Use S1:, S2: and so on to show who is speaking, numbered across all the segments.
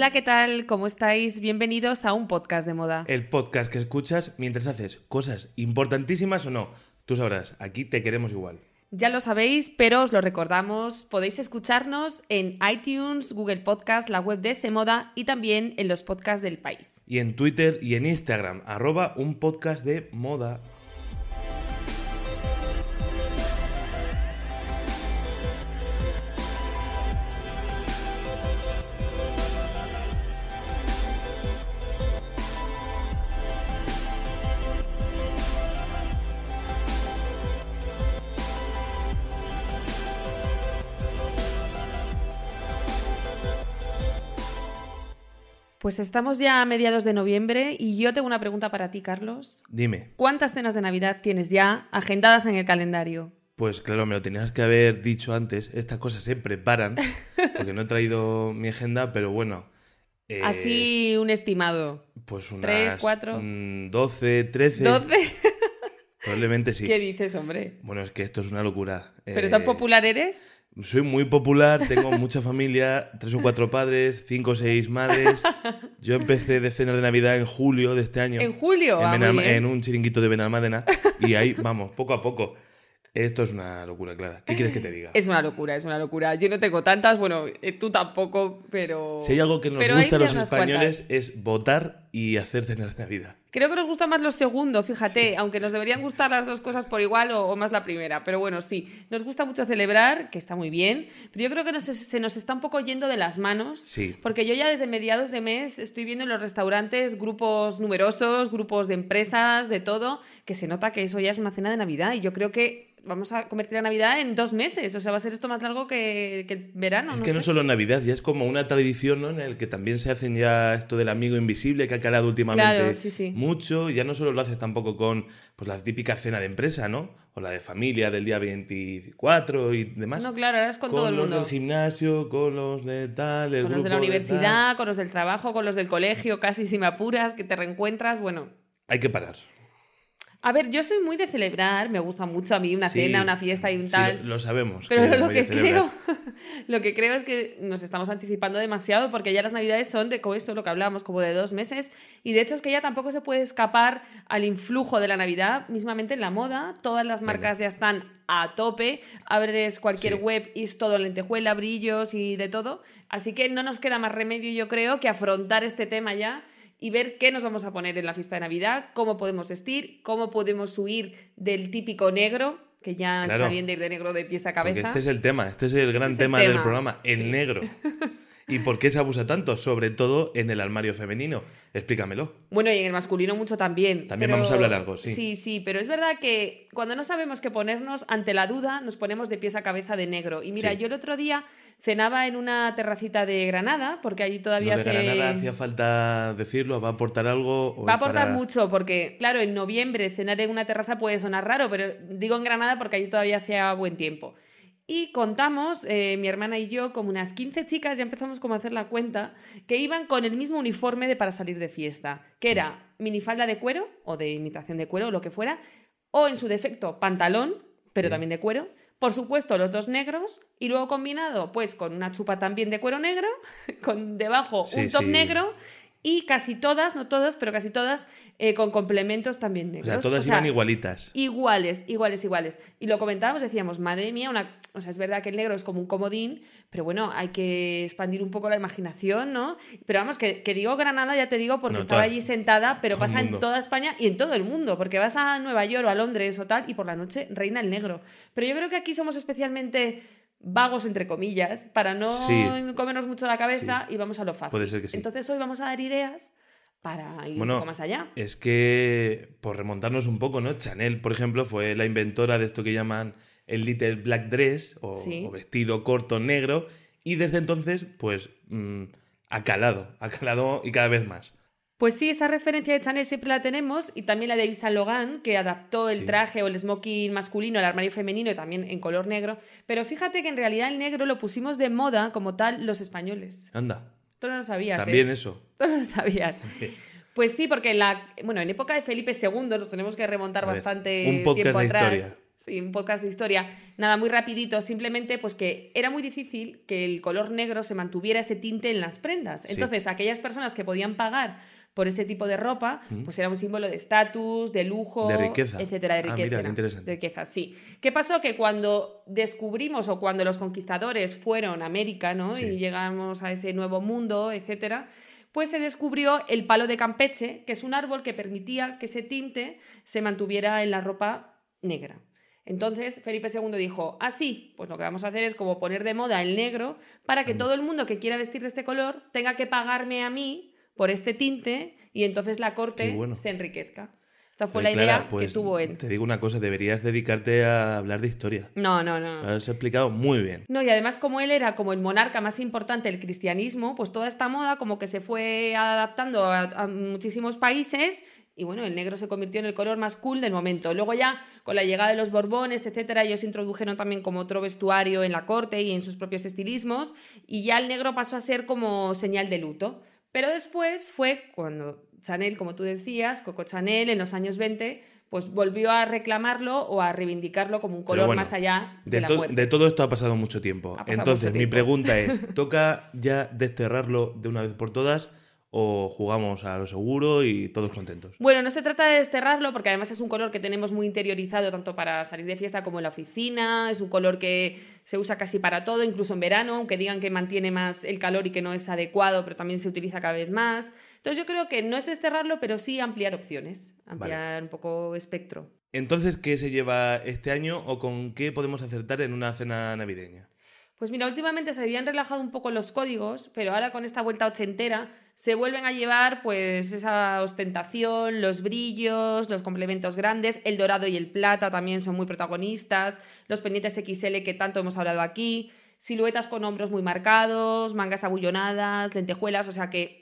S1: Hola, ¿qué tal? ¿Cómo estáis? Bienvenidos a un podcast de moda.
S2: El podcast que escuchas mientras haces cosas importantísimas o no. Tú sabrás, aquí te queremos igual.
S1: Ya lo sabéis, pero os lo recordamos, podéis escucharnos en iTunes, Google Podcast, la web de Semoda y también en los podcasts del país.
S2: Y en Twitter y en Instagram, arroba un podcast de moda.
S1: Pues estamos ya a mediados de noviembre y yo tengo una pregunta para ti, Carlos.
S2: Dime.
S1: ¿Cuántas cenas de Navidad tienes ya agendadas en el calendario?
S2: Pues claro, me lo tenías que haber dicho antes. Estas cosas se preparan, porque no he traído mi agenda, pero bueno. eh,
S1: Así un estimado.
S2: Pues unas...
S1: tres, cuatro.
S2: mm, 12, 13.
S1: ¿12?
S2: Probablemente sí.
S1: ¿Qué dices, hombre?
S2: Bueno, es que esto es una locura.
S1: ¿Pero
S2: Eh,
S1: tan popular eres?
S2: Soy muy popular, tengo mucha familia, tres o cuatro padres, cinco o seis madres. Yo empecé de cenas de Navidad en julio de este año.
S1: ¿En julio?
S2: En,
S1: Ah,
S2: en un chiringuito de Benalmádena. Y ahí, vamos, poco a poco. Esto es una locura, Clara. ¿Qué quieres que te diga?
S1: Es una locura, es una locura. Yo no tengo tantas, bueno, eh, tú tampoco, pero...
S2: Si hay algo que nos
S1: pero
S2: gusta a los españoles
S1: cuantas.
S2: es votar y hacer cenas de Navidad.
S1: Creo que nos gusta más lo segundo, fíjate, aunque nos deberían gustar las dos cosas por igual o, o más la primera. Pero bueno, sí, nos gusta mucho celebrar, que está muy bien, pero yo creo que nos- se nos está un poco yendo de las manos.
S2: Sí.
S1: Porque yo ya desde mediados de mes estoy viendo en los restaurantes grupos numerosos, grupos de empresas, de todo, que se nota que eso ya es una cena de Navidad. Y yo creo que vamos a convertir la Navidad en dos meses. O sea, va a ser esto más largo que, que el verano.
S2: es
S1: no
S2: que no solo Navidad, ya es como una tradición, ¿no? En el que también se hacen ya esto del amigo invisible que ha calado últimamente
S1: Claro, sí, sí.
S2: Mucho. Ya no solo lo haces tampoco con pues la típica cena de empresa, ¿no? O la de familia del día 24 y demás.
S1: No, claro, ahora es con,
S2: con
S1: todo el
S2: los
S1: mundo.
S2: del gimnasio, con los de tal, el
S1: Con los de la universidad, con los del trabajo, con los del colegio, casi si me apuras, que te reencuentras, bueno.
S2: Hay que parar.
S1: A ver, yo soy muy de celebrar, me gusta mucho a mí una
S2: Sí,
S1: cena, una fiesta y un
S2: sí,
S1: tal.
S2: lo, lo sabemos.
S1: Pero
S2: que
S1: lo que creo, lo que creo es que nos estamos anticipando demasiado porque ya las navidades son de como lo que hablábamos, como de dos meses. Y de hecho es que ya tampoco se puede escapar al influjo de la Navidad, mismamente en la moda. Todas las
S2: Venga.
S1: marcas ya están a tope. Abres cualquier
S2: Sí.
S1: web y es todo lentejuela, brillos y de todo. Así que no nos queda más remedio, yo creo, que afrontar este tema ya y ver qué nos vamos a poner en la fiesta de Navidad, cómo podemos vestir, cómo podemos huir del típico negro, que ya
S2: Claro.
S1: está bien de ir de negro de pies a cabeza.
S2: este es el tema, este es el gran
S1: es el
S2: tema, del programa, el
S1: sí.
S2: negro. ¿Y por qué se abusa tanto? Sobre todo en el armario femenino. Explícamelo.
S1: Bueno, y en el masculino mucho también.
S2: También
S1: pero-
S2: vamos a hablar algo, sí.
S1: Sí, sí, pero es verdad que cuando no sabemos qué ponernos, ante la duda nos ponemos de pies a cabeza de negro. Y mira,
S2: Sí.
S1: yo el otro día cenaba en una terracita de Granada, porque allí todavía
S2: Lo de
S1: hace...
S2: Granada hacía falta decirlo, va a aportar algo. o
S1: Va a aportar
S2: para-
S1: mucho porque, claro, en noviembre cenar en una terraza puede sonar raro, pero digo en Granada porque allí todavía hacía buen tiempo. Y contamos, eh, mi hermana y yo, como unas 15 chicas, ya empezamos como a hacer la cuenta, que iban con el mismo uniforme de para salir de fiesta, que era minifalda de cuero o de imitación de cuero o lo que fuera, o en su defecto pantalón, pero
S2: Sí.
S1: también de cuero. Por supuesto, los dos negros y luego combinado pues con una chupa también de cuero negro, con debajo
S2: Sí,
S1: un top
S2: sí.
S1: negro y casi todas, no todas, pero casi todas eh, con complementos también
S2: O
S1: negros.
S2: sea, todas
S1: O sea,
S2: iban igualitas.
S1: Iguales, iguales, iguales. Y lo comentábamos, decíamos, madre mía, una... o sea, es verdad que el negro es como un comodín, pero bueno, hay que expandir un poco la imaginación, ¿no? Pero vamos, que, que digo Granada, ya te digo, porque
S2: No,
S1: estaba
S2: toda-
S1: allí sentada, pero
S2: todo
S1: pasa en toda España y en todo el mundo, porque vas a Nueva York o a Londres o tal, y por la noche reina el negro. Pero yo creo que aquí somos especialmente vagos, entre comillas, para no
S2: Sí.
S1: comernos mucho la cabeza y vamos a lo fácil.
S2: Puede ser que sí.
S1: Entonces hoy vamos a dar ideas para ir
S2: Bueno,
S1: un poco más allá.
S2: Es que, por remontarnos un poco, ¿no? Chanel, por ejemplo, fue la inventora de esto que llaman el Little Black Dress o vestido corto negro. Y desde entonces, pues, mm, ha calado, ha calado y cada vez más.
S1: Pues sí, esa referencia de Chanel siempre la tenemos y también la de Yves Saint Laurent, que adaptó el
S2: Sí.
S1: traje o el smoking masculino al armario femenino y también en color negro. Pero fíjate que en realidad el negro lo pusimos de moda como tal los españoles.
S2: Anda,
S1: Tú no lo sabías,
S2: también
S1: ¿eh?
S2: eso.
S1: Tú no lo sabías. Pues sí, porque en la, bueno, en época de Felipe II nos tenemos que remontar
S2: ver,
S1: bastante
S2: un podcast
S1: tiempo
S2: de
S1: atrás.
S2: historia.
S1: Sí, un podcast de historia. Nada, muy rapidito, simplemente pues que era muy difícil que el color negro se mantuviera ese tinte en las prendas.
S2: Sí.
S1: Entonces, aquellas personas que podían pagar por ese tipo de ropa,
S2: Mm.
S1: pues era un símbolo de estatus, de lujo,
S2: De riqueza.
S1: etcétera, de
S2: Ah,
S1: riqueza.
S2: mira, qué interesante.
S1: de riqueza, sí. ¿Qué pasó? Que cuando descubrimos o cuando los conquistadores fueron a América, ¿no?
S2: Sí.
S1: Y llegamos a ese nuevo mundo, etcétera, pues se descubrió el palo de Campeche, que es un árbol que permitía que ese tinte se mantuviera en la ropa negra. Entonces Felipe II dijo, ah, sí, pues lo que vamos a hacer es como poner de moda el negro para que todo el mundo que quiera vestir de este color tenga que pagarme a mí por este tinte y entonces la corte
S2: bueno.
S1: se enriquezca. Esta fue
S2: Oye,
S1: la idea
S2: Clara, pues,
S1: que tuvo él.
S2: Te digo una cosa, deberías dedicarte a hablar de historia.
S1: No, no, no.
S2: Lo has explicado muy bien.
S1: No, y además como él era como el monarca más importante del cristianismo, pues toda esta moda como que se fue adaptando a, a muchísimos países y bueno, el negro se convirtió en el color más cool del momento. Luego ya con la llegada de los Borbones, etcétera, ellos introdujeron también como otro vestuario en la corte y en sus propios estilismos y ya el negro pasó a ser como señal de luto. Pero después fue cuando Chanel, como tú decías, Coco Chanel en los años 20, pues volvió a reclamarlo o a reivindicarlo como un color
S2: bueno,
S1: más allá de,
S2: De,
S1: la
S2: to-
S1: muerte.
S2: de todo esto ha pasado mucho tiempo.
S1: Pasado
S2: Entonces,
S1: mucho
S2: mi pregunta es, ¿toca ya desterrarlo de una vez por todas o jugamos a lo seguro y todos contentos?
S1: Bueno, no se trata de desterrarlo porque además es un color que tenemos muy interiorizado tanto para salir de fiesta como en la oficina, es un color que se usa casi para todo, incluso en verano, aunque digan que mantiene más el calor y que no es adecuado, pero también se utiliza cada vez más. Entonces yo creo que no es desterrarlo, pero sí ampliar opciones, ampliar un poco espectro.
S2: Entonces, ¿qué se lleva este año o con qué podemos acertar en una cena navideña?
S1: Pues mira, últimamente se habían relajado un poco los códigos, pero ahora con esta vuelta ochentera se vuelven a llevar pues esa ostentación, los brillos, los complementos grandes, el dorado y el plata también son muy protagonistas, los pendientes XL que tanto hemos hablado aquí, siluetas con hombros muy marcados, mangas abullonadas, lentejuelas, o sea que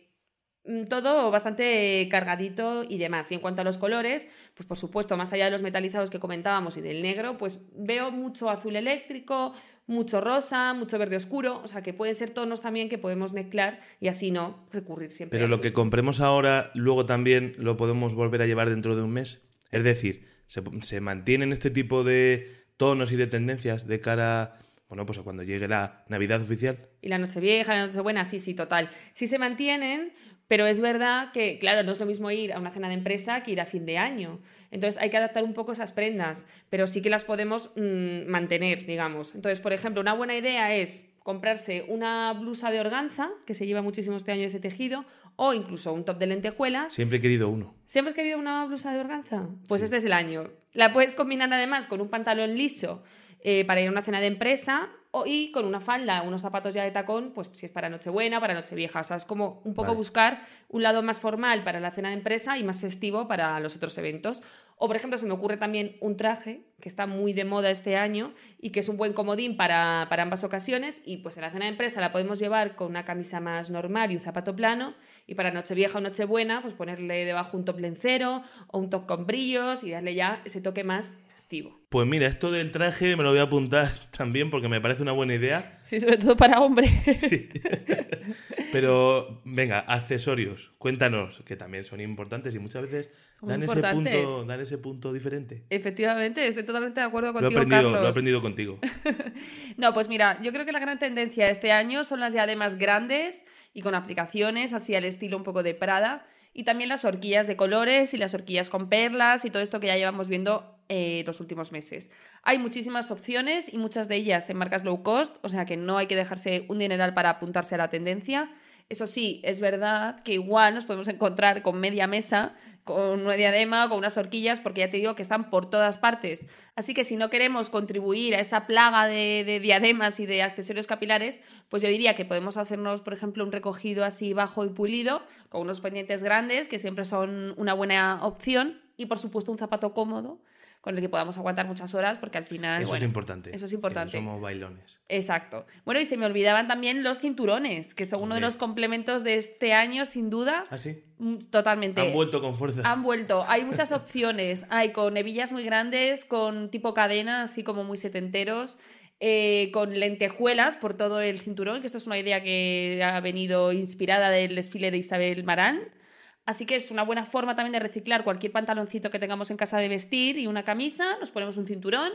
S1: todo bastante cargadito y demás. Y en cuanto a los colores, pues por supuesto, más allá de los metalizados que comentábamos y del negro, pues veo mucho azul eléctrico, mucho rosa, mucho verde oscuro, o sea que pueden ser tonos también que podemos mezclar y así no recurrir siempre.
S2: Pero lo que compremos ahora, luego también lo podemos volver a llevar dentro de un mes. Es decir, se, se mantienen este tipo de tonos y de tendencias de cara, bueno, pues cuando llegue la Navidad oficial.
S1: Y la Nochevieja, la Nochebuena, sí, sí, total. Sí se mantienen, pero es verdad que, claro, no es lo mismo ir a una cena de empresa que ir a fin de año. Entonces hay que adaptar un poco esas prendas, pero sí que las podemos mm, mantener, digamos. Entonces, por ejemplo, una buena idea es comprarse una blusa de organza, que se lleva muchísimo este año ese tejido, o incluso un top de lentejuelas.
S2: Siempre he querido uno.
S1: ¿Siempre has querido una blusa de organza? Pues
S2: Sí.
S1: este es el año. La puedes combinar además con un pantalón liso eh, para ir a una cena de empresa o, y con una falda, unos zapatos ya de tacón, pues si es para Nochebuena, para Nochevieja. O sea, es como un poco
S2: Vale.
S1: buscar un lado más formal para la cena de empresa y más festivo para los otros eventos. O, por ejemplo, se me ocurre también un traje que está muy de moda este año y que es un buen comodín para, para ambas ocasiones. Y pues en la cena de empresa la podemos llevar con una camisa más normal y un zapato plano. Y para Nochevieja o Nochebuena, pues ponerle debajo un top lencero o un top con brillos y darle ya ese toque más festivo.
S2: Pues mira, esto del traje me lo voy a apuntar también porque me parece una buena idea.
S1: Sí, sobre todo para hombres.
S2: Sí. Pero venga, accesorios, cuéntanos, que también son importantes y muchas veces
S1: Son
S2: dan ese,
S1: importantes.
S2: punto, dan ese punto diferente.
S1: Efectivamente, estoy totalmente de acuerdo
S2: Lo he,
S1: contigo,
S2: aprendido,
S1: Carlos.
S2: lo he aprendido contigo.
S1: No, pues mira, yo creo que la gran tendencia de este año son las diademas grandes y con aplicaciones, así al estilo un poco de Prada, y también las horquillas de colores y las horquillas con perlas y todo esto que ya llevamos viendo eh, los últimos meses. Hay muchísimas opciones y muchas de ellas en marcas low cost, o sea que no hay que dejarse un dineral para apuntarse a la tendencia. Eso sí, es verdad que igual nos podemos encontrar con media mesa, con una diadema, con unas horquillas, porque ya te digo que están por todas partes. Así que si no queremos contribuir a esa plaga de, de diademas y de accesorios capilares, pues yo diría que podemos hacernos, por ejemplo, un recogido así bajo y pulido, con unos pendientes grandes, que siempre son una buena opción, y por supuesto un zapato cómodo con el que podamos aguantar muchas horas, porque al final.
S2: Eso es importante.
S1: Eso es
S2: que no
S1: importante.
S2: somos bailones.
S1: Exacto. Bueno, y se me olvidaban también los cinturones, que son uno de los complementos de este año, sin duda.
S2: ¿Ah, sí?
S1: Mm, Totalmente.
S2: Han vuelto con fuerza.
S1: Han vuelto. Hay muchas opciones. Hay con hebillas muy grandes, con tipo cadena, así como muy setenteros, eh, con lentejuelas por todo el cinturón, que esto es una idea que ha venido inspirada del desfile de Isabel Marán. Así que es una buena forma también de reciclar cualquier pantaloncito que tengamos en casa de vestir y una camisa, nos ponemos un cinturón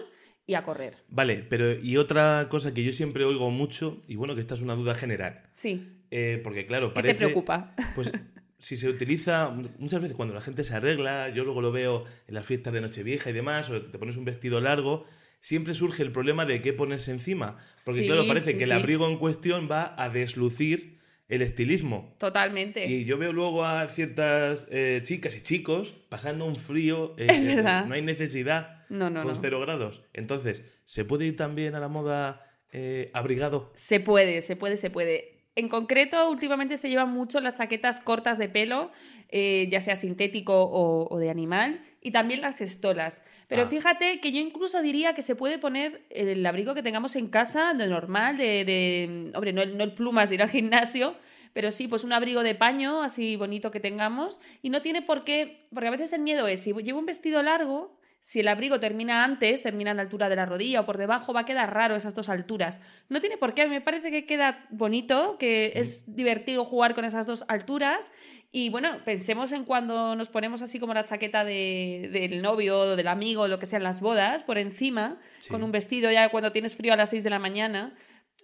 S1: y a correr.
S2: Vale, pero y otra cosa que yo siempre oigo mucho, y bueno, que esta es una duda general,
S1: Sí.
S2: eh, porque claro,
S1: ¿Qué
S2: parece...
S1: te preocupa?
S2: Pues si se utiliza muchas veces cuando la gente se arregla, yo luego lo veo en las fiestas de Nochevieja y demás, o te pones un vestido largo, siempre surge el problema de qué ponerse encima. Porque
S1: Sí,
S2: claro, parece
S1: sí,
S2: que el
S1: sí.
S2: abrigo en cuestión va a deslucir el estilismo.
S1: Totalmente.
S2: Y yo veo luego a ciertas eh, chicas y chicos pasando un frío. eh,
S1: Es
S2: se-
S1: verdad.
S2: No hay necesidad
S1: No, no,
S2: con
S1: no.
S2: cero grados. Entonces, ¿se puede ir también a la moda eh, abrigado?
S1: Se puede, se puede, se puede. En concreto, últimamente se llevan mucho las chaquetas cortas de pelo, eh, ya sea sintético o, o de animal, y también las estolas. Pero
S2: Ah.
S1: fíjate que yo incluso diría que se puede poner el abrigo que tengamos en casa, de normal, de, de- hombre, no el, no el plumas de ir al gimnasio, pero sí, pues un abrigo de paño así bonito que tengamos. Y no tiene por qué, porque a veces el miedo es, si llevo un vestido largo, si el abrigo termina antes, termina en la altura de la rodilla o por debajo, va a quedar raro esas dos alturas. No tiene por qué, me parece que queda bonito, que es divertido jugar con esas dos alturas. Y bueno, pensemos en cuando nos ponemos así como la chaqueta de- del novio o del amigo, lo que sea en las bodas, por encima,
S2: Sí.
S1: con un vestido ya cuando tienes frío a las 6 de la mañana.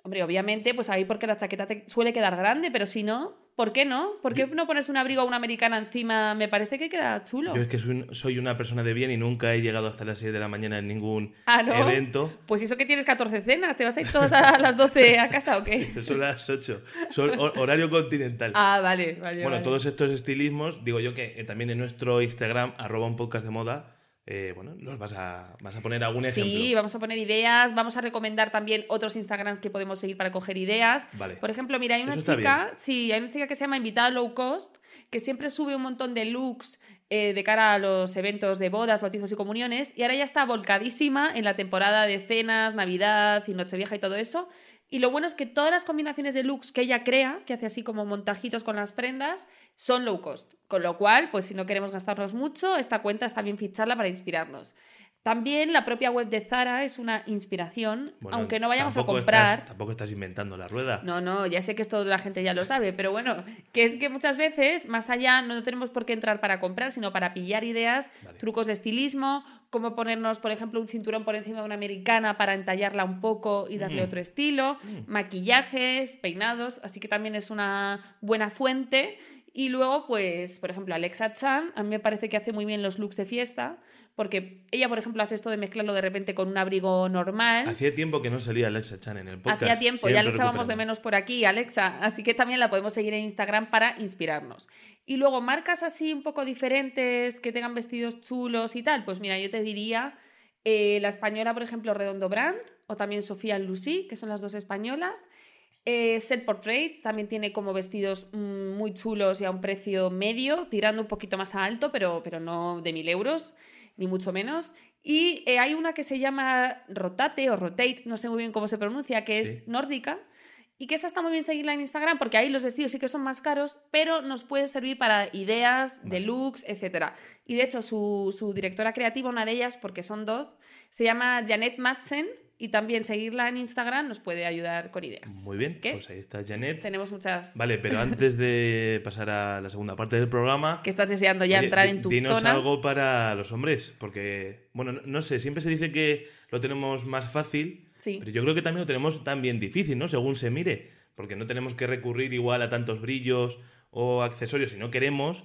S1: Hombre, obviamente, pues ahí porque la chaqueta te suele quedar grande, pero si no, ¿por qué no? ¿Por qué no pones un abrigo o una americana encima? Me parece que queda chulo.
S2: Yo es que soy, soy una persona de bien y nunca he llegado hasta las 6 de la mañana en ningún
S1: Ah, ¿no?
S2: evento.
S1: Pues eso que tienes 14 cenas, ¿te vas a ir todas a las 12 a casa o qué?
S2: Son las 8. Son hor- horario continental.
S1: Ah, vale, vale.
S2: bueno,
S1: vale.
S2: todos estos estilismos, digo yo que eh, también en nuestro Instagram, arroba un podcast de moda, eh, bueno, los vas a, vas a poner algún ejemplo.
S1: Sí, vamos a poner ideas, vamos a recomendar también otros Instagrams que podemos seguir para coger ideas.
S2: Vale.
S1: Por ejemplo, mira, hay una
S2: Eso
S1: chica, sí, hay una chica que se llama Invitada Low Cost, que siempre sube un montón de looks eh, de cara a los eventos de bodas, bautizos y comuniones, y ahora ya está volcadísima en la temporada de cenas, Navidad y Nochevieja y todo eso. Y lo bueno es que todas las combinaciones de looks que ella crea, que hace así como montajitos con las prendas, son low cost. Con lo cual, pues si no queremos gastarnos mucho, esta cuenta está bien ficharla para inspirarnos. También la propia web de Zara es una inspiración,
S2: Bueno,
S1: aunque no vayamos a comprar.
S2: estás- tampoco estás inventando la rueda.
S1: No, no, ya sé que esto la gente ya lo sabe, pero bueno, que es que muchas veces, más allá, no tenemos por qué entrar para comprar, sino para pillar ideas,
S2: Vale.
S1: trucos de estilismo, cómo ponernos, por ejemplo, un cinturón por encima de una americana para entallarla un poco y darle
S2: Mm.
S1: otro estilo,
S2: Mm.
S1: maquillajes, peinados, así que también es una buena fuente. Y luego, pues, por ejemplo, Alexa Chan, a mí me parece que hace muy bien los looks de fiesta, porque ella, por ejemplo, hace esto de mezclarlo de repente con un abrigo normal.
S2: Hacía tiempo que no salía Alexa Chan en el podcast.
S1: Hacía tiempo, ya le echábamos de menos por aquí, Alexa, así que también la podemos seguir en Instagram para inspirarnos. Y luego, marcas así un poco diferentes, que tengan vestidos chulos y tal, pues mira, yo te diría eh, la española, por ejemplo, Redondo Brand, o también Sofía Lucy, que son las dos españolas. Eh, Set Portrait también tiene como vestidos mm, muy chulos y a un precio medio, tirando un poquito más a alto, pero, pero no de mil euros, ni mucho menos. Y eh, hay una que se llama Rotate o Rotate, no sé muy bien cómo se pronuncia, que es
S2: Sí.
S1: nórdica. Y que esa está muy bien seguirla en Instagram porque ahí los vestidos sí que son más caros, pero nos puede servir para ideas de looks, etc. Y de hecho, su, su directora creativa, una de ellas, porque son dos, se llama Janet Madsen y también seguirla en Instagram nos puede ayudar con ideas.
S2: Muy bien,
S1: que
S2: pues ahí está Janet.
S1: tenemos muchas
S2: Vale, pero antes de pasar a la segunda parte del programa,
S1: que estás deseando ya
S2: oye,
S1: entrar en tu
S2: dinos
S1: zona.
S2: algo para los hombres, porque, bueno, no, no sé, siempre se dice que lo tenemos más fácil,
S1: Sí.
S2: pero yo creo que también lo tenemos también difícil, ¿no? Según se mire, porque no tenemos que recurrir igual a tantos brillos o accesorios si no queremos,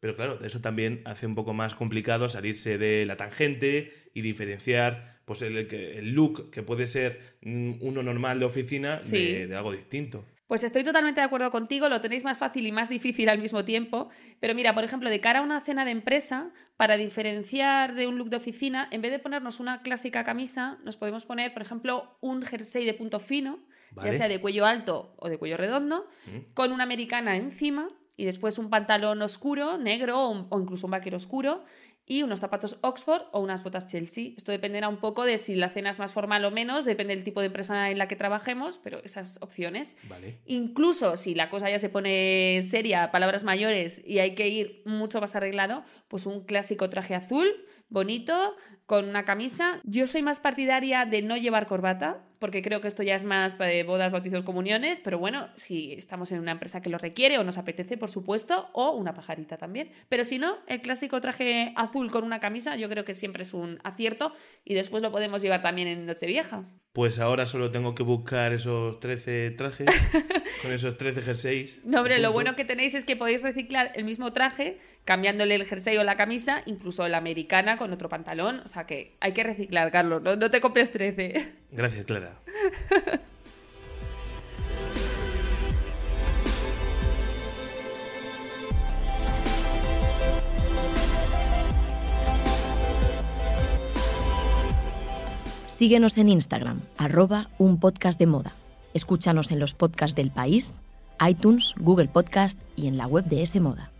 S2: pero claro, eso también hace un poco más complicado salirse de la tangente y diferenciar pues el, look que puede ser mm, uno normal de oficina de- algo distinto.
S1: Pues estoy totalmente de acuerdo contigo, lo tenéis más fácil y más difícil al mismo tiempo. Pero mira, por ejemplo, de cara a una cena de empresa, para diferenciar de un look de oficina, en vez de ponernos una clásica camisa, nos podemos poner, por ejemplo, un jersey de punto fino,
S2: Vale.
S1: ya sea de cuello alto o de cuello redondo,
S2: Mm.
S1: con una americana encima y después un pantalón oscuro, negro o, un- o incluso un vaquero oscuro. Y unos zapatos Oxford o unas botas Chelsea. Esto dependerá un poco de si la cena es más formal o menos, depende del tipo de empresa en la que trabajemos, pero esas opciones.
S2: Vale.
S1: Incluso si la cosa ya se pone seria, palabras mayores y hay que ir mucho más arreglado, pues un clásico traje azul, bonito, con una camisa. Yo soy más partidaria de no llevar corbata, porque creo que esto ya es más de bodas, bautizos, comuniones, pero bueno, si estamos en una empresa que lo requiere o nos apetece, por supuesto, o una pajarita también. Pero si no, el clásico traje azul con una camisa yo creo que siempre es un acierto y después lo podemos llevar también en Nochevieja.
S2: Pues ahora solo tengo que buscar esos 13 trajes con esos 13 jerseys.
S1: No, hombre, lo bueno que tenéis es que podéis reciclar el mismo traje, cambiándole el jersey o la camisa, incluso la americana con otro pantalón. O sea que hay que reciclar, Carlos, no, no te compres 13.
S2: Gracias, Clara.
S3: Síguenos en Instagram, arroba un podcast de moda. Escúchanos en los podcasts del país, iTunes, Google Podcast y en la web de S Moda.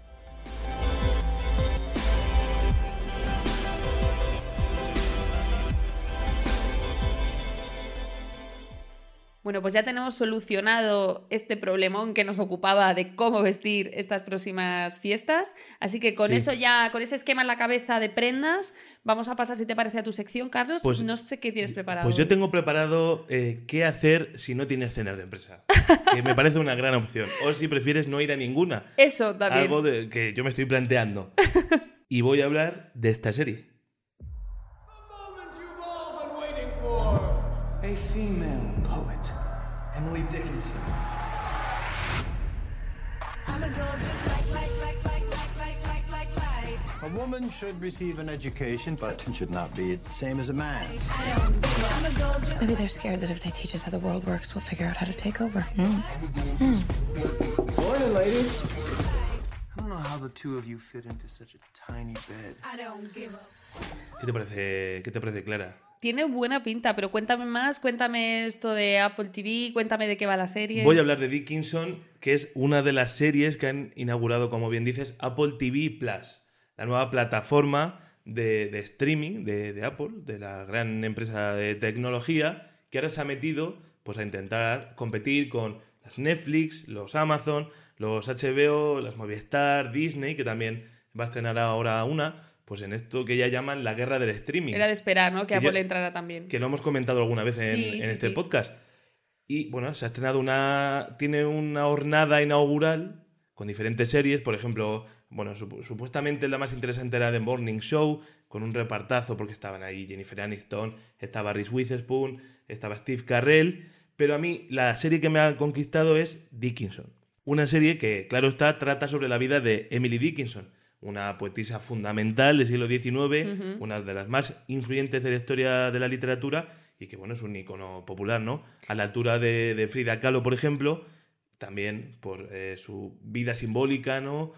S1: Bueno, pues ya tenemos solucionado este problemón que nos ocupaba de cómo vestir estas próximas fiestas. Así que con
S2: Sí.
S1: eso ya, con ese esquema en la cabeza de prendas, vamos a pasar, si te parece, a tu sección, Carlos.
S2: Pues-
S1: no sé qué tienes preparado.
S2: Pues yo
S1: hoy.
S2: tengo preparado eh, qué hacer si no tienes cenas de empresa. Que me parece una gran opción. O si prefieres no ir a ninguna.
S1: Eso también.
S2: Algo de, que yo me estoy planteando. Y voy a hablar de esta serie.
S4: A female poet, Emily Dickinson.
S5: A
S6: woman should receive an education, but should not be the same as a man.
S7: Maybe they're scared that if they teach us how the world works, we'll figure out how to take over. Mm. Mm.
S4: Morning, ladies. I don't know how the two of you fit into such a tiny bed.
S5: I don't give up.
S2: ¿Qué te parece? ¿Qué te parece, Clara?
S1: Tiene buena pinta, pero cuéntame más, cuéntame esto de Apple TV, cuéntame de qué va la serie.
S2: Voy a hablar de Dickinson, que es una de las series que han inaugurado, como bien dices, Apple TV Plus, la nueva plataforma de, streaming de, de Apple, de la gran empresa de tecnología, que ahora se ha metido pues, a intentar competir con las Netflix, los Amazon, los HBO, las Movistar, Disney, que también va a estrenar ahora una, pues en esto que ya llaman la guerra del streaming
S1: Era de esperar, ¿no? Que
S2: Que
S1: Apple entrara también.
S2: que lo hemos comentado alguna vez en,
S1: Sí,
S2: en
S1: sí,
S2: este
S1: sí.
S2: podcast. Y bueno, se ha estrenado una. Tiene una jornada inaugural con diferentes series. Por ejemplo, bueno, supu- supuestamente la más interesante era The Morning Show, con un repartazo, porque estaban ahí Jennifer Aniston, estaba Reese Witherspoon, estaba Steve Carrell. Pero a mí, la serie que me ha conquistado es Dickinson. Una serie que, claro está, trata sobre la vida de Emily Dickinson, una poetisa fundamental del siglo XIX, una de las más influyentes de la historia de la literatura y que, bueno, es un icono popular, ¿no? A la altura de, de Frida Kahlo, por ejemplo, también por eh, su vida simbólica, ¿no?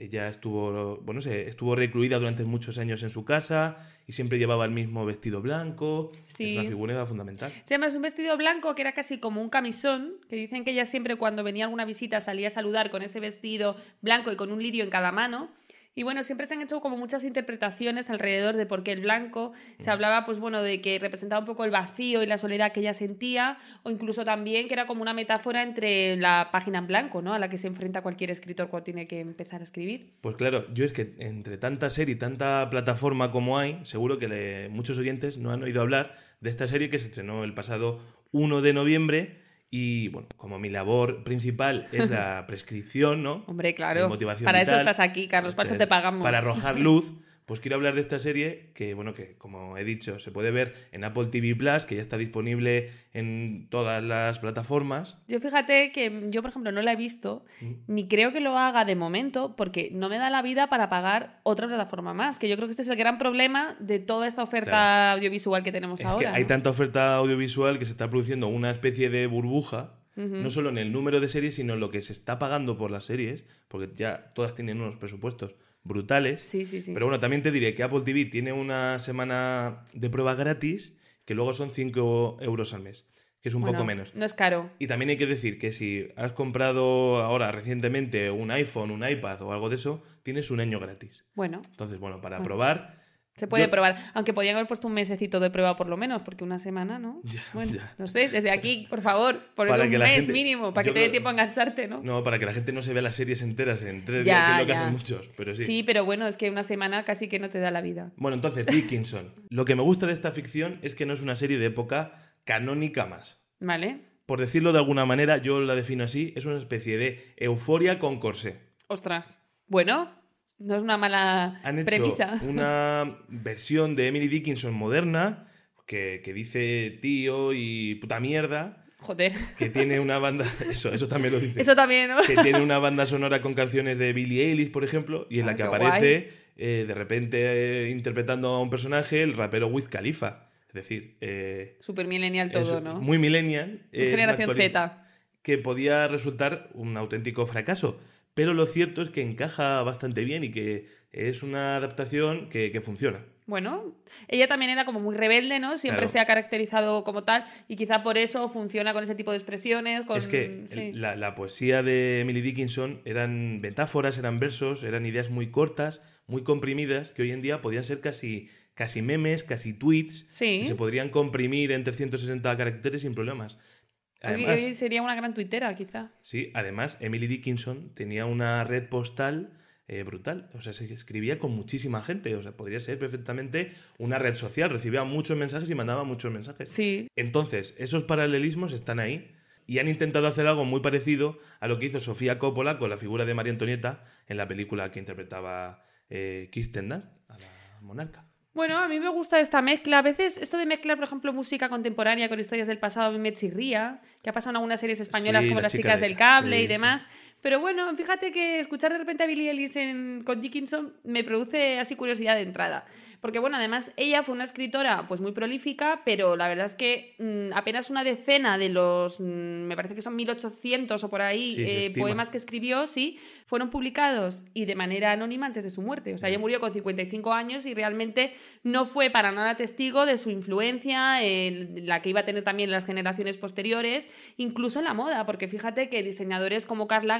S2: Ella estuvo, bueno, se, estuvo recluida durante muchos años en su casa y siempre llevaba el mismo vestido blanco.
S1: Sí.
S2: Es una figura fundamental.
S1: Se llama es un vestido blanco que era casi como un camisón, que dicen que ella siempre cuando venía alguna visita salía a saludar con ese vestido blanco y con un lirio en cada mano. Y bueno, siempre se han hecho como muchas interpretaciones alrededor de por qué el blanco. Se hablaba, pues bueno, de que representaba un poco el vacío y la soledad que ella sentía, o incluso también que era como una metáfora entre la página en blanco, ¿no? A la que se enfrenta cualquier escritor cuando tiene que empezar a escribir.
S2: Pues claro, yo es que entre tanta serie y tanta plataforma como hay, seguro que le- muchos oyentes no han oído hablar de esta serie que se estrenó el pasado 1 de noviembre y bueno, como mi labor principal es la prescripción, ¿no?
S1: Hombre, claro.
S2: motivación
S1: Para eso estás aquí, Carlos, para eso te pagamos.
S2: Para arrojar luz, pues quiero hablar de esta serie que, bueno, que como he dicho, se puede ver en Apple TV Plus, que ya está disponible en todas las plataformas.
S1: Yo fíjate que yo, por ejemplo, no la he visto,
S2: Mm.
S1: ni creo que lo haga de momento, porque no me da la vida para pagar otra plataforma más, que yo creo que este es el gran problema de toda esta oferta
S2: Claro.
S1: audiovisual que tenemos
S2: Es
S1: ahora.
S2: que hay
S1: ¿no?
S2: tanta oferta audiovisual que se está produciendo una especie de burbuja, no solo en el número de series, sino en lo que se está pagando por las series, porque ya todas tienen unos presupuestos brutales.
S1: Sí, sí, sí.
S2: Pero bueno, también te diré que Apple TV tiene una semana de prueba gratis que luego son 5 euros al mes. que es un
S1: Bueno,
S2: poco menos.
S1: No es caro.
S2: Y también hay que decir que si has comprado ahora recientemente un iPhone, un iPad o algo de eso, tienes un año gratis.
S1: Bueno,
S2: Entonces, bueno, para
S1: Bueno.
S2: probar,
S1: se puede
S2: Yo-
S1: probar. Aunque podían haber puesto un mesecito de prueba por lo menos, porque una semana, ¿no?
S2: Ya,
S1: bueno,
S2: ya.
S1: no sé, desde aquí, por favor, por un mes
S2: gente-
S1: mínimo, para que te dé tiempo a engancharte, ¿no?
S2: no, para que la gente no se vea las series enteras en tres días, que es lo que hacen muchos, pero sí.
S1: Sí, pero bueno, es que una semana casi que no te da la vida.
S2: Bueno, entonces, Dickinson. lo que me gusta de esta ficción es que no es una serie de época canónica más.
S1: ¿Vale?
S2: Por decirlo de alguna manera, yo la defino así, es una especie de euforia con corsé.
S1: Ostras. Bueno, no es una mala
S2: Han hecho
S1: premisa.
S2: una versión de Emily Dickinson moderna que, que dice tío y puta mierda,
S1: Joder.
S2: que tiene una banda... Eso, eso también lo dice.
S1: Eso también, ¿no?
S2: que tiene una banda sonora con canciones de Billie Eilish, por ejemplo, y en la
S1: Ah,
S2: que aparece eh, de repente eh, interpretando a un personaje el rapero Wiz Khalifa. Es decir, eh,
S1: Super millennial
S2: es
S1: todo, ¿no?
S2: muy millennial.
S1: Generación Z.
S2: Que podía resultar un auténtico fracaso. Pero lo cierto es que encaja bastante bien y que es una adaptación que, que funciona.
S1: Bueno, ella también era como muy rebelde, ¿no? Siempre
S2: Claro.
S1: se ha caracterizado como tal y quizá por eso funciona con ese tipo de expresiones. Con...
S2: Es que
S1: sí.
S2: la, la poesía de Emily Dickinson eran metáforas, eran versos, eran ideas muy cortas, muy comprimidas, que hoy en día podían ser casi, casi memes, casi tweets,
S1: Sí.
S2: que se podrían comprimir en 360 caracteres sin problemas.
S1: Hoy- sería una gran tuitera, quizá.
S2: sí, además, Emily Dickinson tenía una red postal eh, brutal. O sea, se escribía con muchísima gente. O sea, podría ser perfectamente una red social. Recibía muchos mensajes y mandaba muchos mensajes.
S1: Sí.
S2: Entonces, esos paralelismos están ahí y han intentado hacer algo muy parecido a lo que hizo Sofía Coppola con la figura de María Antonieta en la película que interpretaba eh, Kirsten Dunst, a la monarca.
S1: Bueno, a mí me gusta esta mezcla. A veces esto de mezclar, por ejemplo, música contemporánea con historias del pasado a mí me chirría, que ha pasado en algunas series españolas
S2: Sí,
S1: como
S2: La
S1: Las
S2: chica
S1: chicas
S2: de-
S1: del cable
S2: sí,
S1: y
S2: sí.
S1: Pero bueno, fíjate que escuchar de repente a Billie Eilish en- con Dickinson me produce así curiosidad de entrada. Porque bueno, además ella fue una escritora pues muy prolífica, pero la verdad es que mm, apenas una decena de los, mm, me parece que son 1800 o por ahí,
S2: Sí,
S1: eh, poemas que escribió, sí, fueron publicados y de manera anónima antes de su muerte. O sea, ella murió con 55 años y realmente no fue para nada testigo de su influencia, el- la que iba a tener también las generaciones posteriores, incluso en la moda, porque fíjate que diseñadores como Karl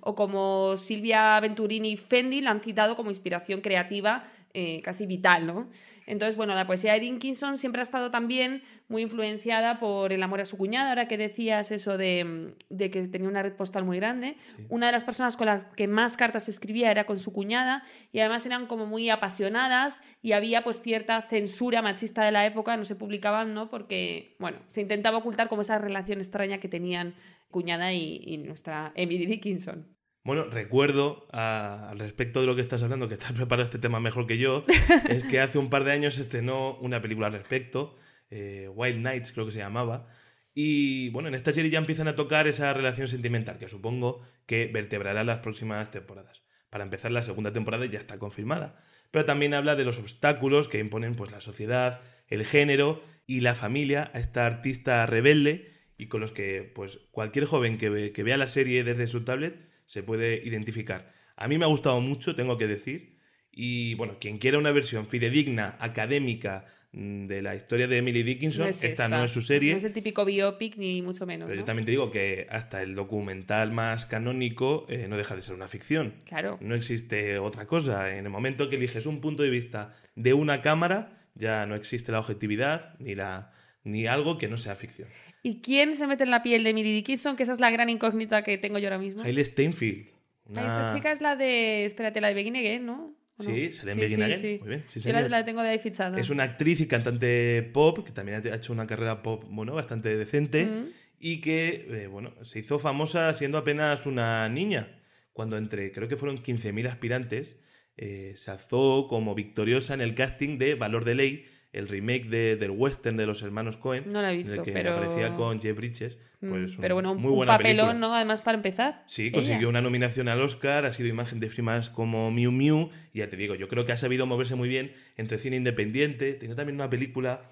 S1: O como Silvia Venturini Fendi la han citado como inspiración creativa eh, casi vital, ¿no? Entonces, bueno, la poesía de Dickinson siempre ha estado también muy influenciada por el amor a su cuñada, ahora que decías eso de, de que tenía una red postal muy grande. Una de las personas con las que más cartas escribía era con su cuñada y además eran como muy apasionadas y había pues cierta censura machista de la época, no se publicaban, ¿no? Porque, bueno, se intentaba ocultar como esa relación extraña que tenían cuñada y, y nuestra Emily Dickinson.
S2: Bueno, recuerdo a- al respecto de lo que estás hablando, que estás preparado este tema mejor que yo, es que hace un par de años se estrenó una película al respecto, eh, Wild Nights creo que se llamaba, y bueno, en esta serie ya empiezan a tocar esa relación sentimental, que supongo que vertebrará las próximas temporadas. Para empezar, la segunda temporada ya está confirmada, pero también habla de los obstáculos que imponen pues, la sociedad, el género y la familia a esta artista rebelde y con los que pues, cualquier joven que, ve- que vea la serie desde su tablet se puede identificar. A mí me ha gustado mucho, tengo que decir. Y bueno, quien quiera una versión fidedigna, académica mm, de la historia de Emily Dickinson,
S1: No es
S2: esta,
S1: esta.
S2: no es su serie.
S1: No es el típico biopic ni mucho menos.
S2: Pero
S1: ¿no?
S2: yo también te digo que hasta el documental más canónico eh, no deja de ser una ficción.
S1: Claro.
S2: No existe otra cosa. En el momento que eliges un punto de vista de una cámara, ya no existe la objetividad ni, la, ni algo que no sea ficción.
S1: ¿Y quién se mete en la piel de Emily Dickinson? Que esa es la gran incógnita que tengo yo ahora mismo.
S2: Hailey Steinfeld. Una-
S1: Esta chica es la de. Espérate, la de Begin Again, ¿no?
S2: Sí, sale en Begin Again. Muy bien, sí,
S1: Yo la tengo de ahí fichada.
S2: Es una actriz y cantante pop que también ha hecho una carrera pop bueno, bastante decente
S1: Mm.
S2: y que eh, bueno, se hizo famosa siendo apenas una niña, cuando entre creo que fueron 15.000 aspirantes eh, se alzó como victoriosa en el casting de Valor de Ley, el remake de- del western de los hermanos Cohen,
S1: No la he
S2: en
S1: visto,
S2: el que
S1: pero.
S2: aparecía con Jeff Bridges.
S1: Mm,
S2: Pues un-
S1: pero bueno,
S2: muy
S1: un
S2: buena
S1: papelón,
S2: película.
S1: ¿no? Además, para empezar.
S2: Sí, consiguió
S1: Ella.
S2: una nominación al Oscar, ha sido imagen de firmas como Miu Miu, y ya te digo, yo creo que ha sabido moverse muy bien entre cine independiente. Tenía también una película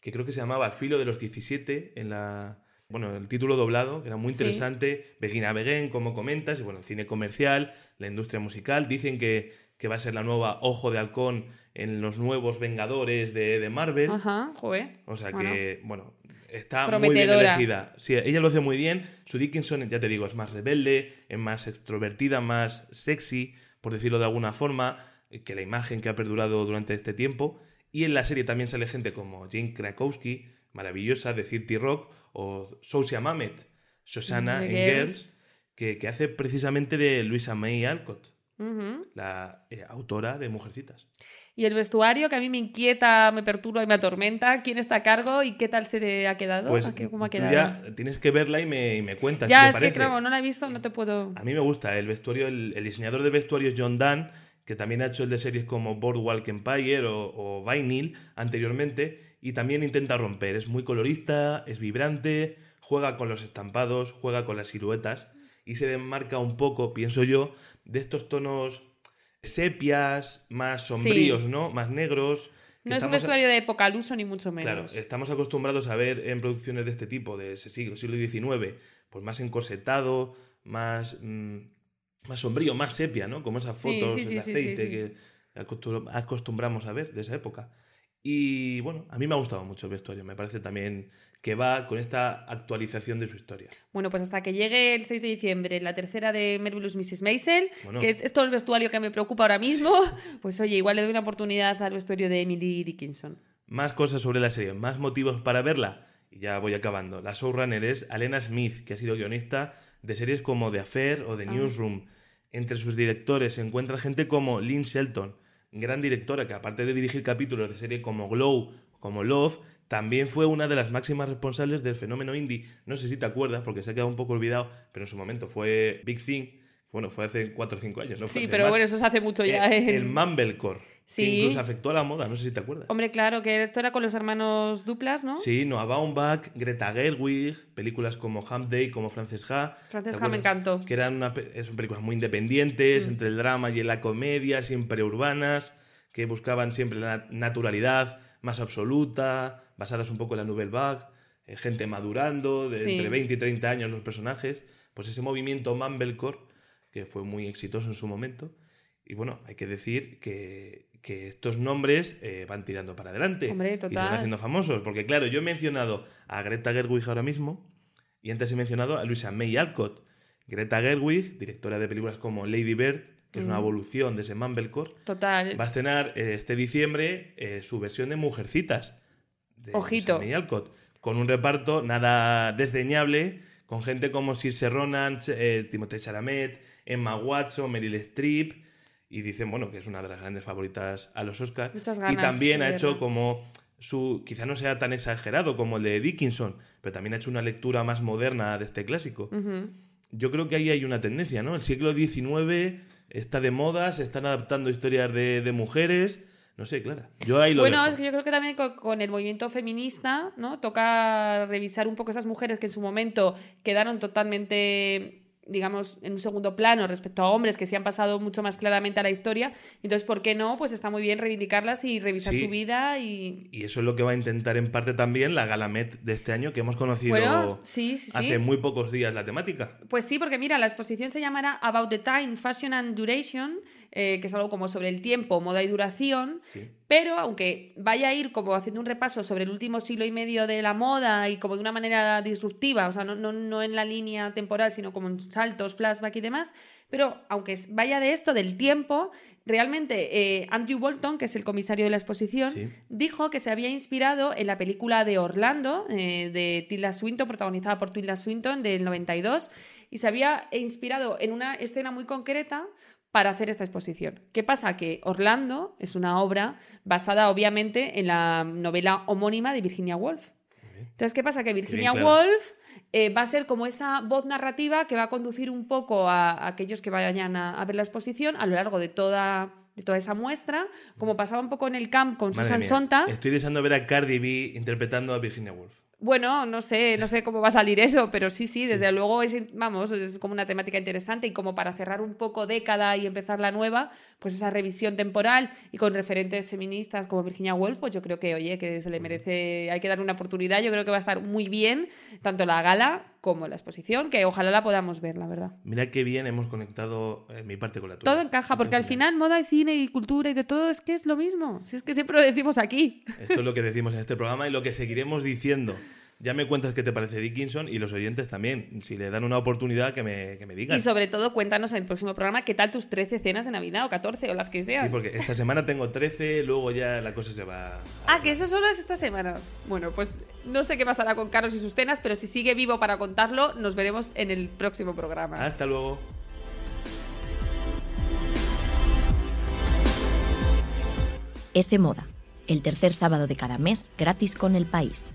S2: que creo que se llamaba Al filo de los 17, en la. Bueno, el título doblado, que era muy
S1: Sí.
S2: interesante. Begin Begin, como comentas, y bueno, el cine comercial, la industria musical. Dicen que, que va a ser la nueva Ojo de Halcón en los nuevos Vengadores de, de Marvel.
S1: Ajá, joder.
S2: O sea que, bueno, Está muy bien elegida. Sí, ella lo hace muy bien. Su Dickinson, ya te digo, es más rebelde, es más extrovertida, más sexy, por decirlo de alguna forma, que la imagen que ha perdurado durante este tiempo. Y en la serie también sale gente como Jane Krakowski, maravillosa, de Cirti Rock, o Sousia Mamet, Susana
S1: De
S2: en
S1: Girls.
S2: Girls, que, que hace precisamente de Luisa May Alcott, La eh, autora de Mujercitas.
S1: Y el vestuario que a mí me inquieta, me perturba y me atormenta. ¿Quién está a cargo y qué tal se le ha quedado?
S2: Pues
S1: ¿A qué- ¿Cómo ha quedado?
S2: ya tienes que verla y me, y me cuentas.
S1: Ya,
S2: ¿qué te
S1: es que claro, no la he visto, no te puedo.
S2: A mí me gusta el vestuario, el, el diseñador de vestuarios John Dunn, que también ha hecho el de series como Boardwalk Empire o, o Vinyl anteriormente, y también intenta romper. Es muy colorista, es vibrante, juega con los estampados, juega con las siluetas y se desmarca un poco, pienso yo, de estos tonos sepias, más sombríos, ¿no? Más negros.
S1: No es un
S2: a-
S1: vestuario de época al uso, ni mucho
S2: Claro,
S1: menos.
S2: estamos acostumbrados a ver en producciones de este tipo, de ese siglo, siglo XIX, pues más encorsetado, más, mm, más sombrío, más sepia, ¿no? Como esas fotos
S1: sí, sí,
S2: de aceite que acostum- acostumbramos a ver de esa época. Y bueno, a mí me ha gustado mucho el vestuario, me parece también que va con esta actualización de su historia.
S1: Bueno, pues hasta que llegue el 6 de diciembre, la tercera de Marvelous Mrs. Maisel,
S2: Bueno.
S1: que es todo el vestuario que me preocupa ahora mismo, pues oye, igual le doy una oportunidad al vestuario de Emily Dickinson.
S2: Más cosas sobre la serie, más motivos para verla. Y ya voy acabando. La showrunner es Alena Smith, que ha sido guionista de series como The Affair o The
S1: Ah.
S2: Newsroom. Entre sus directores se encuentra gente como Lynn Shelton, gran directora que aparte de dirigir capítulos de serie como Glow, como Love, también fue una de las máximas responsables del fenómeno indie. No sé si te acuerdas, porque se ha quedado un poco olvidado, pero en su momento fue Big Thing. Bueno, fue hace 4 o 5 años, ¿no? Fue
S1: Sí, pero
S2: más.
S1: bueno, eso se hace mucho ya.
S2: Eh,
S1: en-
S2: El Mumblecore,
S1: Sí.
S2: que incluso afectó a la moda, no sé si te acuerdas.
S1: Hombre, claro, que esto era con los hermanos duplas, ¿no?
S2: Sí, Noah Baumbach, Greta Gerwig, películas como Hump Day, como Frances Ha.
S1: Frances
S2: ¿te
S1: Ha me encantó.
S2: Que eran una son películas muy independientes,
S1: Mm.
S2: entre el drama y la comedia, siempre urbanas, que buscaban siempre la naturalidad más absoluta, basadas un poco en la Nouvelle Vague, eh, gente madurando, de
S1: Sí.
S2: entre 20 y 30 años los personajes. Pues ese movimiento Mumblecore, que fue muy exitoso en su momento. Y bueno, hay que decir que, que estos nombres eh, van tirando para adelante.
S1: Hombre,
S2: Y se
S1: total.
S2: van haciendo famosos. Porque claro, yo he mencionado a Greta Gerwig ahora mismo y antes he mencionado a Luisa May Alcott. Greta Gerwig, directora de películas como Lady Bird, que es una
S1: Mm.
S2: evolución de ese Mumblecore,
S1: Total.
S2: va a estrenar eh, este diciembre eh, su versión de Mujercitas. De
S1: Ojito.
S2: Luisa May Alcott, con un reparto nada desdeñable, con gente como Saoirse Ronan, eh, Timothée Chalamet, Emma Watson, Meryl Streep, y dicen, bueno, que es una de las grandes favoritas a los Oscars.
S1: Muchas
S2: y
S1: ganas
S2: también
S1: de
S2: ha hecho como su, quizá no sea tan exagerado como el de Dickinson, pero también ha hecho una lectura más moderna de este clásico. Yo creo que ahí hay una tendencia, ¿no? El siglo XIX está de moda, se están adaptando historias de, de mujeres. No sé, Clara. Yo ahí lo
S1: Bueno,
S2: dejo.
S1: es que yo creo que también con, con el movimiento feminista, ¿no? Toca revisar un poco esas mujeres que en su momento quedaron totalmente digamos, en un segundo plano respecto a hombres que se han pasado mucho más claramente a la historia. Entonces, ¿por qué no? Pues está muy bien reivindicarlas y revisar
S2: Sí.
S1: su vida y...
S2: Y eso es lo que va a intentar en parte también la Galamet de este año, que hemos conocido
S1: Bueno, sí, sí, sí.
S2: hace muy pocos días la temática.
S1: Pues sí, porque mira, la exposición se llamará About the Time, Fashion and Duration, eh, que es algo como sobre el tiempo, moda y duración.
S2: Sí.
S1: Pero aunque vaya a ir como haciendo un repaso sobre el último siglo y medio de la moda y como de una manera disruptiva, o sea, no, no, no en la línea temporal, sino como en saltos, flashback y demás, pero aunque vaya de esto, del tiempo, realmente eh, Andrew Bolton, que es el comisario de la exposición,
S2: Sí.
S1: dijo que se había inspirado en la película de Orlando, eh, de Tilda Swinton, protagonizada por Tilda Swinton, del 92, y se había inspirado en una escena muy concreta para hacer esta exposición. ¿Qué pasa? Que Orlando es una obra basada obviamente en la novela homónima de Virginia Woolf. Entonces, ¿qué pasa? Que Virginia
S2: claro.
S1: Woolf eh, va a ser como esa voz narrativa que va a conducir un poco a, a aquellos que vayan a, a ver la exposición a lo largo de toda, de toda esa muestra, como pasaba un poco en el camp con
S2: Madre
S1: Susan
S2: mía,
S1: Sontag.
S2: Estoy deseando ver a Cardi B interpretando a Virginia Woolf.
S1: Bueno, no sé, no sé cómo va a salir eso, pero sí, sí, desde luego es, vamos, es como una temática interesante y como para cerrar un poco década y empezar la nueva, pues esa revisión temporal y con referentes feministas como Virginia Woolf, pues yo creo que, oye, que se le merece, hay que darle una oportunidad, yo creo que va a estar muy bien, tanto la gala como la exposición, que ojalá la podamos ver, la verdad.
S2: Mira qué bien hemos conectado eh, mi parte con la tuya.
S1: Todo encaja, porque al final moda y cine y cultura y de todo es que es lo mismo, si es que siempre lo decimos aquí.
S2: Esto es lo que decimos en este programa y lo que seguiremos diciendo. Ya me cuentas qué te parece Dickinson y los oyentes también. Si le dan una oportunidad, que me, que me digan.
S1: Y sobre todo, cuéntanos en el próximo programa qué tal tus 13 cenas de Navidad o 14 o las que sean.
S2: Sí, porque esta semana tengo 13, luego ya la cosa se va.
S1: Ah, que eso solo es esta semana. Bueno, pues no sé qué pasará con Carlos y sus cenas, pero si sigue vivo para contarlo, nos veremos en el próximo programa.
S2: Hasta luego.
S3: Ese Moda, el tercer sábado de cada mes, gratis con el país.